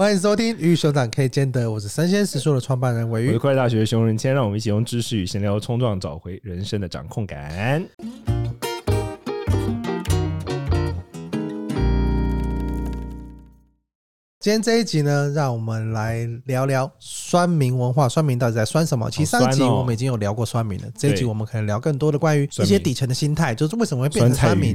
欢迎收听《与熊掌可以兼得》，我是生鲜食说的创办人韦玉，我是快大学的熊仁谦，让我们一起用知识与闲聊冲撞，找回人生的掌控感。今天这一集呢，让我们来聊聊酸民文化。酸民到底在酸什么？其实上一集我们已经有聊过酸民了，这一集我们可能聊更多的关于一些底层的心态，就是为什么会变成酸民。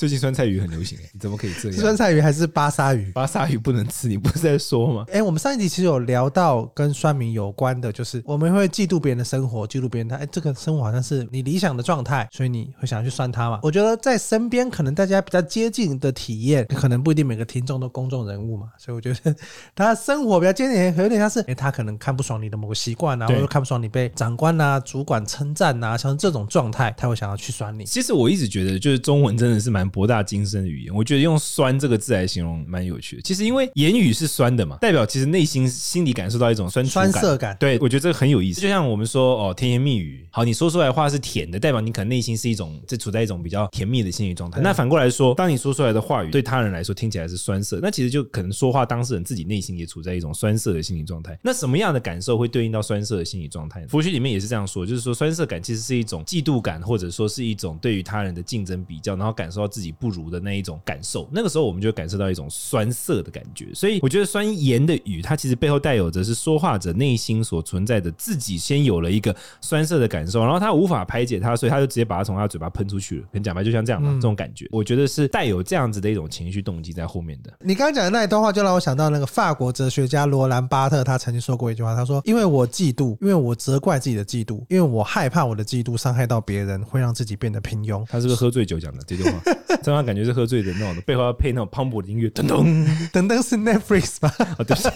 最近酸菜鱼很流行，你怎么可以这样？是酸菜鱼还是巴沙鱼？巴沙鱼不能吃，你不是在说吗？哎，我们上一集其实有聊到跟酸民有关的，就是我们会嫉妒别人的生活，嫉妒别人他哎，这个生活好像是你理想的状态，所以你会想要去酸他嘛？我觉得在身边可能大家比较接近的体验，可能不一定每个听众都公众人物嘛，所以我觉得他生活比较接近，有点像是哎，他可能看不爽你的某个习惯啊，或者看不爽你被长官啊、主管称赞啊，像这种状态，他会想要去酸你。其实我一直觉得，就是中文真的是蛮博大精深的。语言，我觉得用“酸”这个字来形容蛮有趣的。其实因为言语是酸的嘛，代表其实内心心里感受到一种酸酸涩感。对，我觉得这个很有意思。就像我们说哦，甜言蜜语，好，你说出来的话是甜的，代表你可能内心是一种这处在一种比较甜蜜的心理状态。那反过来说，当你说出来的话语对他人来说听起来是酸涩，那其实就可能说话当事人自己内心也处在一种酸涩的心理状态。那什么样的感受会对应到酸涩的心理状态？佛学里面也是这样说，就是说酸涩感其实是一种嫉妒感，或者说是一种对于他人的竞争比较，然后感受到自己不如的那一种感受。那个时候我们就感受到一种酸涩的感觉，所以我觉得酸言的语，它其实背后带有着是说话者内心所存在的自己先有了一个酸涩的感受，然后他无法排解它，所以他就直接把它从他嘴巴喷出去了。很讲白，就像这样嘛，这种感觉，我觉得是带有这样子的一种情绪动机在后面的。你刚刚讲的那一段话，就让我想到那个法国哲学家罗兰巴特，他曾经说过一句话，他说：“因为我嫉妒，因为我责怪自己的嫉妒，因为我害怕我的嫉妒伤害到别人，会让自己变得平庸。”他是不是喝醉酒讲的这句话？这样感觉是喝醉的那种的，背后要配那种磅礴的音乐，噔噔 噔噔是 Netflix 吧？哦，对不起。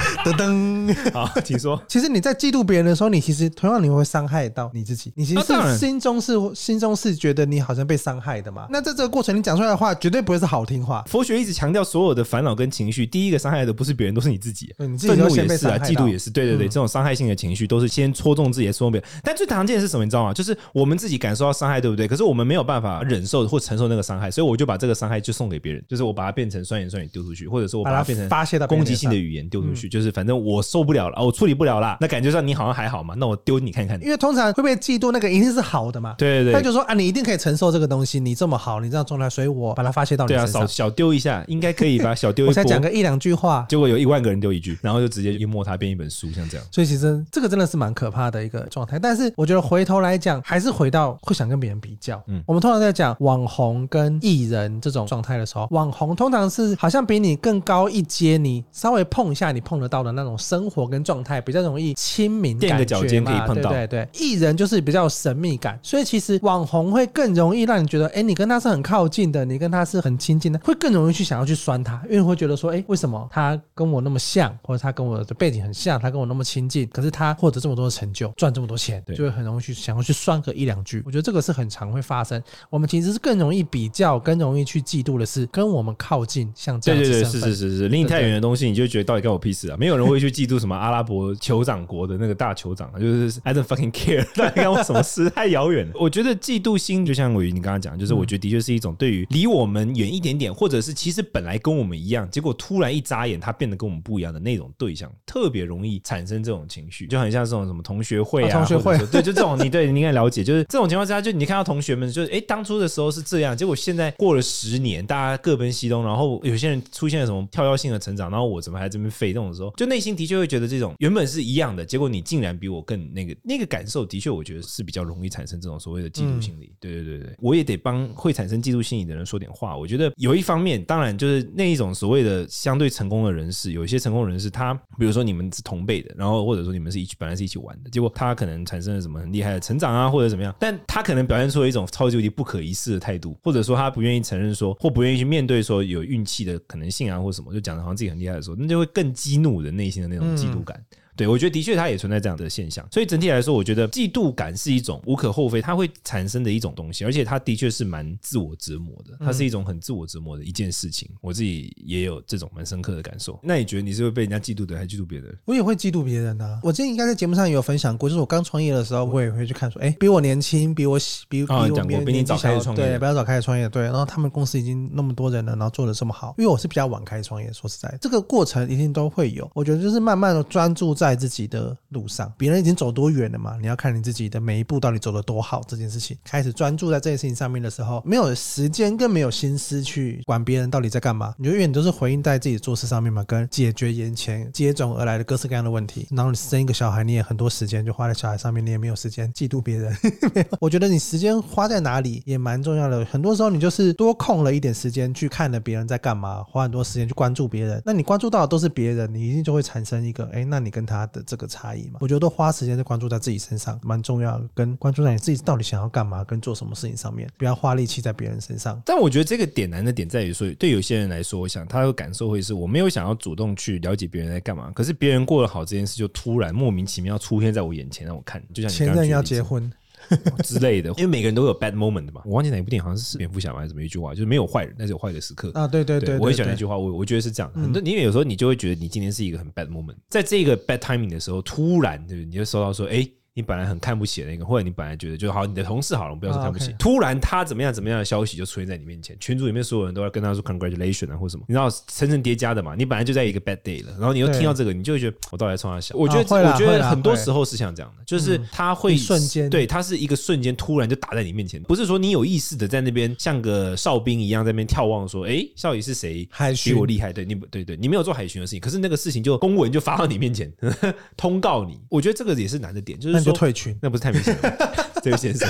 噔噔，好，请说。其实你在嫉妒别人的时候，你其实同样你会伤害到你自己。你其实是心中是心中是觉得你好像被伤害的嘛？那在这个过程，你讲出来的话绝对不会是好听话。佛学一直强调，所有的烦恼跟情绪，第一个伤害的不是别人，都是你自己。愤怒也是啊，嫉妒也是。对对对，这种伤害性的情绪都是先戳中自己，戳中别人。但最常见的是什么？你知道吗？就是我们自己感受到伤害，对不对？可是我们没有办法忍受或承受那个伤害，所以我就把这个伤害就送给别人，就是我把它变成酸言酸语丢出去，或者是我把它变成发泄到攻击性的语言丢出去，就是反正我。受不了了，我处理不了了，那感觉上你好像还好嘛？那我丢你看看。因为通常会被嫉妒那个一定是好的嘛？对对对。他就说啊，你一定可以承受这个东西，你这么好，你这样状态，所以我把它发泄到你身上。对啊，小丢一下应该可以吧？小丢一下，我才讲个一两句话，结果有一万个人丢一句，然后就直接淹没它，变一本书，像这样。所以其实这个真的是蛮可怕的一个状态。但是我觉得回头来讲，还是回到会想跟别人比较。嗯，我们通常在讲网红跟艺人这种状态的时候，网红通常是好像比你更高一阶，你稍微碰一下你碰得到的那种生活跟状态。比较容易亲民，垫个脚尖可以碰到。对对对，艺人就是比较神秘感，所以其实网红会更容易让你觉得，哎，你跟他是很靠近的，你跟他是很亲近的，会更容易去想要去酸他，因为会觉得说，哎，为什么他跟我那么像，或者他跟我的背景很像，他跟我那么亲近，可是他获得这么多的成就，赚这么多钱，就会很容易去想要去酸个一两句。我觉得这个是很常会发生。我们其实是更容易比较，更容易去嫉妒的是跟我们靠近，像这样子。对对对，是是是是，离你太远的东西，你就觉得到底跟我屁事啊？没有人会去嫉妒什么阿拉伯。酋长国的那个大酋长，就是 I don't fucking care，到底跟我什么事？太遥远了。我觉得嫉妒心就像伟瑜你刚刚讲，就是我觉得的确是一种对于离我们远一点点，或者是其实本来跟我们一样，结果突然一眨眼，他变得跟我们不一样的那种对象，特别容易产生这种情绪，就很像这种什么同学会啊，同学会，对，就这种你对你应该了解，就是这种情况之下，就你看到同学们，就是哎，当初的时候是这样，结果现在过了十年，大家各奔西东，然后有些人出现了什么跳跃性的成长，然后我怎么还这边废？这种时候，就内心的确会觉得这种原本是一样的。结果你竟然比我更那个那个感受，的确我觉得是比较容易产生这种所谓的嫉妒心理。对对对对，我也得帮会产生嫉妒心理的人说点话。我觉得有一方面，当然就是那一种所谓的相对成功的人士，有一些成功人士，他比如说你们是同辈的，然后或者说你们是一起本来是一起玩的，结果他可能产生了什么很厉害的成长啊，或者怎么样，但他可能表现出了一种超级无敌不可一世的态度，或者说他不愿意承认说，或不愿意去面对说有运气的可能性啊，或什么，就讲的好像自己很厉害的时候，那就会更激怒的内心的那种嫉妒感。对，我觉得的确它也存在这样的现象。所以整体来说，我觉得嫉妒感是一种无可厚非，它会产生的一种东西，而且它的确是蛮自我折磨的。它是一种很自我折磨的一件事情。我自己也有这种蛮深刻的感受。那你觉得你是会被人家嫉妒的，还是嫉妒别人？我也会嫉妒别人啊。我之前应该在节目上也有分享过，就是我刚创业的时候，我也会去看说，哎，比我年轻，比我比比我比我比你早开始创业，对，比较早开始创业，对。然后他们公司已经那么多人了，然后做的这么好，因为我是比较晚开始创业，说实在，这个过程一定都会有。我觉得就是慢慢的专注在在自己的路上，别人已经走多远了嘛，你要看你自己的每一步到底走得多好。这件事情开始专注在这件事情上面的时候，没有时间更没有心思去管别人到底在干嘛，你永远都是回应在自己做事上面嘛，跟解决眼前接踵而来的各式各样的问题。然后你生一个小孩，你也很多时间就花在小孩上面，你也没有时间嫉妒别人。我觉得你时间花在哪里也蛮重要的。很多时候你就是多空了一点时间去看了别人在干嘛，花很多时间去关注别人。那你关注到的都是别人，你一定就会产生一个，哎，那你跟他的这个差异嘛？我觉得都花时间在关注在自己身上蛮重要的，跟关注在你自己到底想要干嘛，跟做什么事情上面，不要花力气在别人身上。但我觉得这个点难的点在于说，对有些人来说，我想他的感受会是我没有想要主动去了解别人在干嘛，可是别人过得好这件事就突然莫名其妙出现在我眼前让我看，就像你前任要结婚。之类的，因为每个人都有 bad moment 的嘛。我忘记哪一部电影，好像是蝙蝠侠还是怎么一句话，就是没有坏人，但是有坏的时刻啊。对对对，对，我很喜欢那句话，我我觉得是这样。很多，因为有时候你就会觉得你今天是一个很 bad moment，在这个 bad timing 的时候，突然对，你就收到说，哎。你本来很看不起的那个，或者你本来觉得就好，你的同事好了，我不要说看不起。Oh. 突然他怎么样怎么样的消息就出现在你面前，群组里面所有人都要跟他说 congratulation 啊，或什么，你知道层层叠加的嘛？你本来就在一个 bad day 了，然后你又听到这个，你就会觉得我到底在冲他笑。我觉得，我觉得很多时候是像这样的，就是他会瞬间，对，他是一个瞬间突然就打在你面前，不是说你有意识的在那边像个哨兵一样在那边眺望，说，哎，到底是谁比我厉害？对，你对对，你没有做海巡的事情，可是那个事情就公文就发到你面前，通告你。我觉得这个也是难的点，就是说退群，那不是。太明显了，这位先生，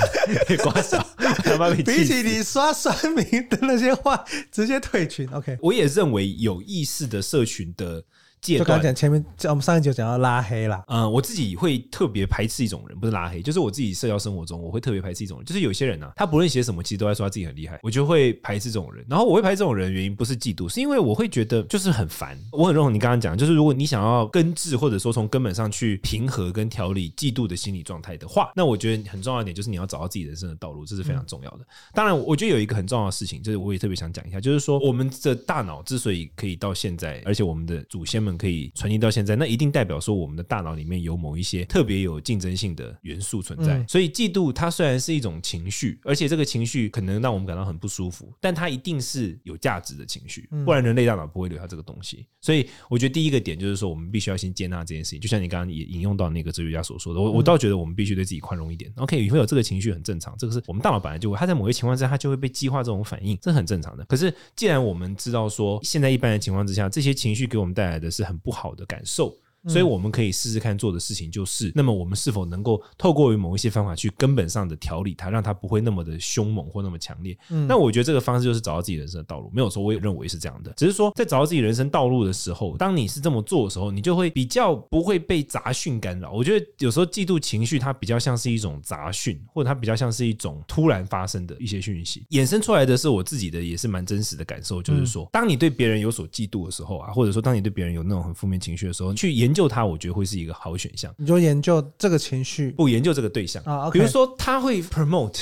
瓜小，比起你刷酸名的那些话，直接退群。OK，我也认为有意识的社群的。就刚讲前面，我们上一集讲到拉黑啦。嗯，我自己会特别排斥一种人，不是拉黑，就是我自己社交生活中，我会特别排斥一种人，就是有些人呢、啊，他不论写什么，其实都在说他自己很厉害，我就会排斥这种人。然后我会排斥这种人的原因不是嫉妒，是因为我会觉得就是很烦。我很认同你刚刚讲，就是如果你想要根治或者说从根本上去平和跟调理嫉妒的心理状态的话，那我觉得很重要一点就是你要找到自己人生的道路，这是非常重要的。当然，我觉得有一个很重要的事情，就是我也特别想讲一下，就是说我们的大脑之所以可以到现在，而且我们的祖先们可以传递到。现在那一定代表说我们的大脑里面有某一些特别有竞争性的元素存在，所以嫉妒它虽然是一种情绪，而且这个情绪可能让我们感到很不舒服，但它一定是有价值的情绪，不然人类大脑不会留下这个东西。所以我觉得第一个点就是说，我们必须要先接纳这件事情，就像你刚刚也引用到那个哲学家所说的，我我倒觉得我们必须对自己宽容一点。OK，会有这个情绪很正常，这个是我们大脑本来就会，它在某些情况之下它就会被激化这种反应，这很正常的。可是既然我们知道说，现在一般的情况之下，这些情绪给我们带来的是很不好的感受。所以我们可以试试看做的事情就是，那么我们是否能够透过于某一些方法去根本上的调理它，让它不会那么的凶猛或那么强烈。那我觉得这个方式就是找到自己人生的道路，没有说，我也认为是这样的。只是说在找到自己人生道路的时候，当你是这么做的时候，你就会比较不会被杂讯干扰。我觉得有时候嫉妒情绪它比较像是一种杂讯，或者它比较像是一种突然发生的一些讯息，衍生出来的是我自己的也是蛮真实的感受，就是说，当你对别人有所嫉妒的时候啊，或者说当你对别人有那种很负面情绪的时候，去研究它，我觉得会是。一个好选项。你就研究这个情绪，不研究这个对象啊？比如说，他会 promote，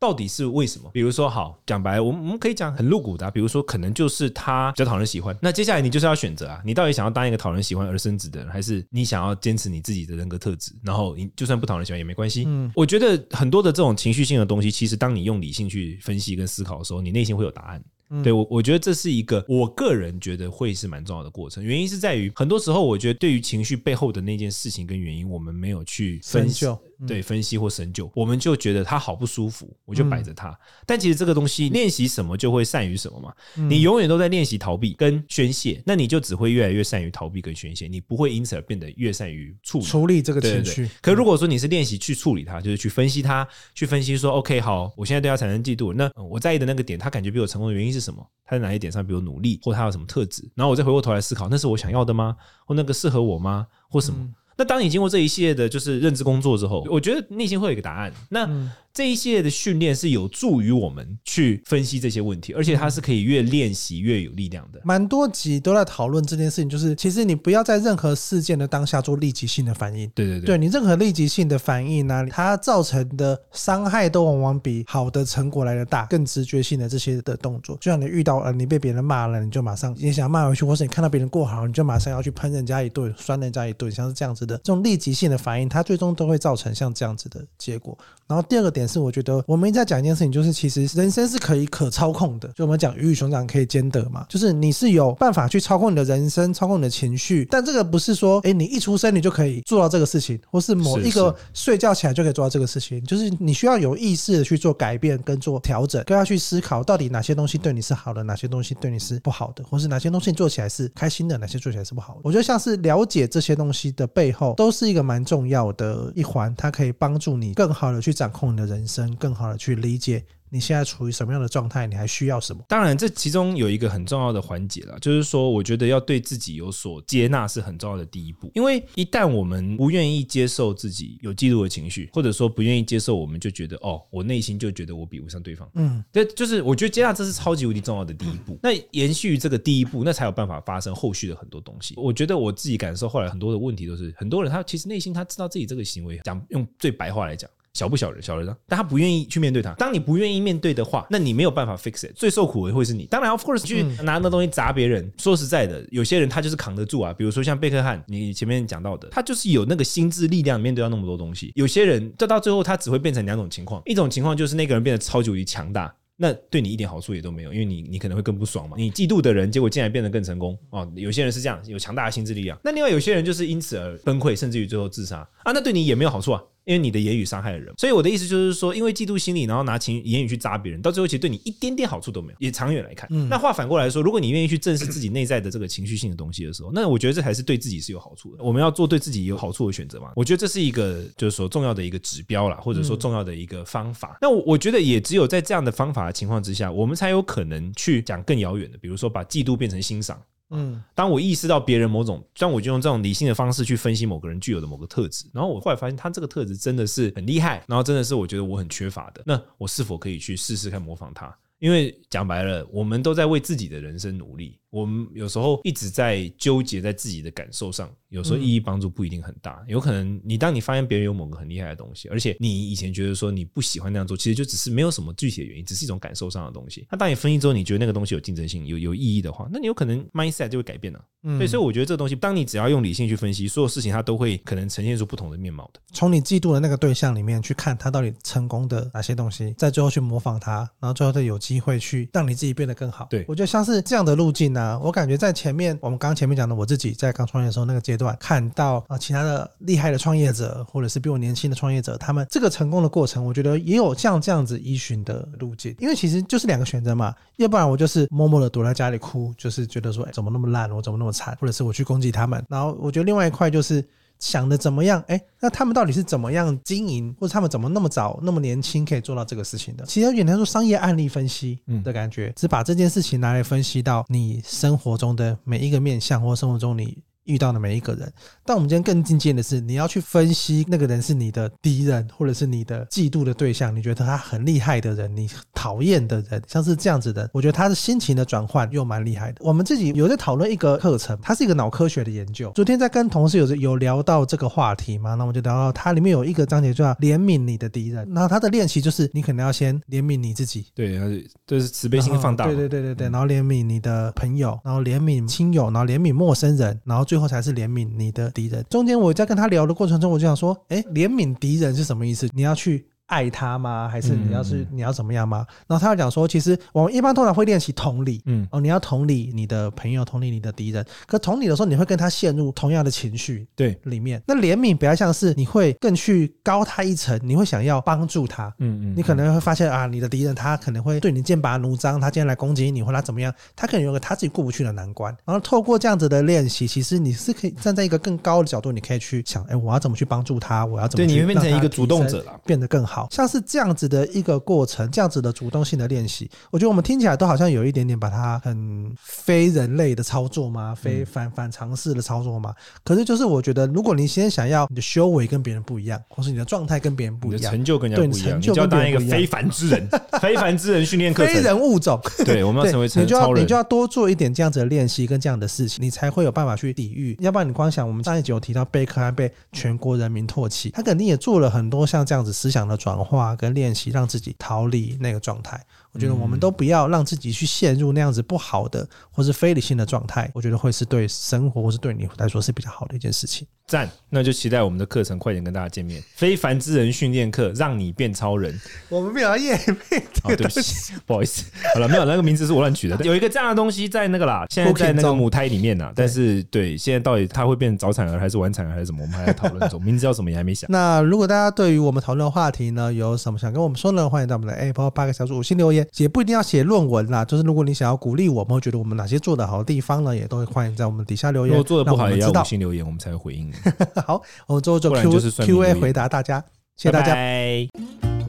到底是为什么？比如说，好讲白了，我们我们可以讲很露骨的啊，比如说，可能就是他比较讨人喜欢。那接下来你就是要选择啊，你到底想要当一个讨人喜欢而升职的人，还是你想要坚持你自己的人格特质？然后你就算不讨人喜欢也没关系。嗯，我觉得很多的这种情绪性的东西，其实当你用理性去分析跟思考的时候，你内心会有答案。对我，我觉得这是一个我个人觉得会是蛮重要的过程。原因是在于，很多时候我觉得对于情绪背后的那件事情跟原因，我们没有去分析。对，分析或深究，我们就觉得他好不舒服，我就摆着他。但其实这个东西，练习什么就会善于什么嘛。你永远都在练习逃避跟宣泄，那你就只会越来越善于逃避跟宣泄，你不会因此而变得越善于处理处理这个情绪。可如果说你是练习去处理它，就是去分析它，去分析说，OK，好，我现在对他产生嫉妒，那我在意的那个点，他感觉比我成功的原因是什么？他在哪一点上比我努力，或他有什么特质？然后我再回过头来思考，那是我想要的吗？或那个适合我吗？或什么？那当你经过这一系列的就是认知工作之后，我觉得内心会有一个答案。那这一系列的训练是有助于我们去分析这些问题，而且它是可以越练习越有力量的。蛮多集都在讨论这件事情，就是其实你不要在任何事件的当下做立即性的反应。对对对，对你任何立即性的反应呢，它造成的伤害都往往比好的成果来的大。更直觉性的这些的动作，就像你遇到呃，你被别人骂了，你就马上你想骂回去，或是你看到别人过好，你就马上要去喷人家一顿，酸人家一顿，像是这样子的这种立即性的反应，它最终都会造成像这样子的结果。然后第二个点是，我觉得我们一直在讲一件事情，就是其实人生是可以可操控的。就我们讲鱼与熊掌可以兼得嘛，就是你是有办法去操控你的人生，操控你的情绪。但这个不是说，哎，你一出生你就可以做到这个事情，或是某一个睡觉起来就可以做到这个事情。就是你需要有意识的去做改变跟做调整，都要去思考到底哪些东西对你是好的，哪些东西对你是不好的，或是哪些东西你做起来是开心的，哪些做起来是不好的。我觉得像是了解这些东西的背后，都是一个蛮重要的一环，它可以帮助你更好的去掌控你的人生。更好的去理解你现在处于什么样的状态，你还需要什么？当然，这其中有一个很重要的环节了，就是说，我觉得要对自己有所接纳是很重要的第一步。因为一旦我们不愿意接受自己有嫉妒的情绪，或者说不愿意接受，我们就觉得哦，我内心就觉得我比不上对方。嗯，这就是我觉得接纳这是超级无敌重要的第一步。那延续这个第一步，那才有办法发生后续的很多东西。我觉得我自己感受后来很多的问题都是，很多人他其实内心他知道自己这个行为，讲用最白话来讲。小不小人，小人呢？但他不愿意去面对他。当你不愿意面对的话，那你没有办法 fix it。最受苦的会是你。当然，of course，去拿那东西砸别人。说实在的，有些人他就是扛得住啊。比如说像贝克汉，你前面讲到的，他就是有那个心智力量面对到那么多东西。有些人，这到最后他只会变成两种情况：一种情况就是那个人变得超级无敌强大，那对你一点好处也都没有，因为你你可能会更不爽嘛。你嫉妒的人，结果竟然变得更成功哦。有些人是这样，有强大的心智力量。那另外有些人就是因此而崩溃，甚至于最后自杀啊，那对你也没有好处啊。因为你的言语伤害了人，所以我的意思就是说，因为嫉妒心理，然后拿情言语去扎别人，到最后其实对你一点点好处都没有。也长远来看，嗯、那话反过来说，如果你愿意去正视自己内在的这个情绪性的东西的时候，那我觉得这才是对自己是有好处的。我们要做对自己有好处的选择嘛？我觉得这是一个就是说重要的一个指标啦，或者说重要的一个方法。嗯、那我我觉得也只有在这样的方法的情况之下，我们才有可能去讲更遥远的，比如说把嫉妒变成欣赏。嗯，当我意识到别人某种，像我就用这种理性的方式去分析某个人具有的某个特质，然后我后来发现他这个特质真的是很厉害，然后真的是我觉得我很缺乏的，那我是否可以去试试看模仿他？因为讲白了，我们都在为自己的人生努力。我们有时候一直在纠结在自己的感受上，有时候意义帮助不一定很大。有可能你当你发现别人有某个很厉害的东西，而且你以前觉得说你不喜欢那样做，其实就只是没有什么具体的原因，只是一种感受上的东西。那当你分析之后，你觉得那个东西有竞争性、有有意义的话，那你有可能 mindset 就会改变了。嗯，对，所以我觉得这个东西，当你只要用理性去分析，所有事情它都会可能呈现出不同的面貌的。从你嫉妒的那个对象里面去看他到底成功的哪些东西，在最后去模仿他，然后最后再有机会去让你自己变得更好。对，我觉得像是这样的路径呢，啊我感觉在。前面我们刚前面讲的，我自己在刚创业的时候那个阶段，看到啊其他的厉害的创业者，或者是比我年轻的创业者，他们这个成功的过程，我觉得也有像这样子依循的路径。因为其实就是两个选择嘛，要不然我就是默默的躲在家里哭，就是觉得说，哎，怎么那么烂，我怎么那么惨，或者是我去攻击他们。然后我觉得另外一块就是。想的怎么样？哎，那他们到底是怎么样经营，或者他们怎么那么早、那么年轻可以做到这个事情的？其实有点像说商业案例分析的感觉，只把这件事情拿来分析到你生活中的每一个面向，或生活中你。遇到的每一个人，但我们今天更进阶的是，你要去分析那个人是你的敌人，或者是你的嫉妒的对象。你觉得他很厉害的人，你讨厌的人，像是这样子的，我觉得他的心情的转换又蛮厉害的。我们自己有在讨论一个课程，它是一个脑科学的研究。昨天在跟同事有有聊到这个话题嘛，那我们就聊到它里面有一个章节叫怜悯你的敌人。然后他的练习就是你可能要先怜悯你自己，对，就是慈悲心放大，对对对对对，然后怜悯你的朋友，然后怜悯亲友，然后怜悯陌生人，然后最后才是怜悯你的敌人。中间我在跟他聊的过程中，我就想说，哎，怜悯敌人是什么意思？你要去。爱他吗？还是你要是你要怎么样吗？然后他要讲说，其实我们一般通常会练习同理，嗯，哦，你要同理你的朋友，同理你的敌人。可同理的时候，你会跟他陷入同样的情绪，对，里面。那怜悯比较像是你会更去高他一层，你会想要帮助他，嗯嗯。你可能会发现啊，你的敌人他可能会对你剑拔弩张，他今天来攻击你，或他怎么样，他可能有个他自己过不去的难关。然后透过这样子的练习，其实你是可以站在一个更高的角度，你可以去想，哎，我要怎么去帮助他？我要怎么去对你会变成一个主动者了，变得更好。好。像是这样子的一个过程，这样子的主动性的练习，我觉得我们听起来都好像有一点点把它很非人类的操作吗？非反反常识的操作吗？可是就是我觉得，如果你先想要你的修为跟别人不一样，或是你的状态跟别人不一样，成就跟人家不一样，你就要当一个非凡之人，非凡之人训练课程，非人物种。对，我们要成为成超人，你就要多做一点这样子的练习跟这样的事情，你才会有办法去抵御。要不然你光想，我们上一集有提到贝克汉被全国人民唾弃，他肯定也做了很多像这样子思想的转转化跟练习，让自己逃离那个状态。我觉得我们都不要让自己去陷入那样子不好的或是非理性的状态，我觉得会是对生活或是对你来说是比较好的一件事情。赞，那就期待我们的课程快点跟大家见面。非凡之人训练课，让你变超人。我们没有业配，哦，对不起，不好意思。好了，没有那个名字是我乱取的。有一个这样的东西在那个啦，现在在那个母胎里面呢。但是对，现在到底它会变早产儿还是晚产儿还是什么，我们还在讨论中。名字叫什么也还没想。那如果大家对于我们讨论的话题呢，有什么想跟我们说呢？欢迎到我们的 Apple Podcast 小组五星留言。也不一定要写论文啦，就是如果你想要鼓励我们，会觉得我们哪些做得好的地方呢，也都会欢迎在我们底下留言。如果做的不好，也要五星留言，我们才会回应。好，我们最后就 Q Q A 回答大家，谢谢大家。拜拜。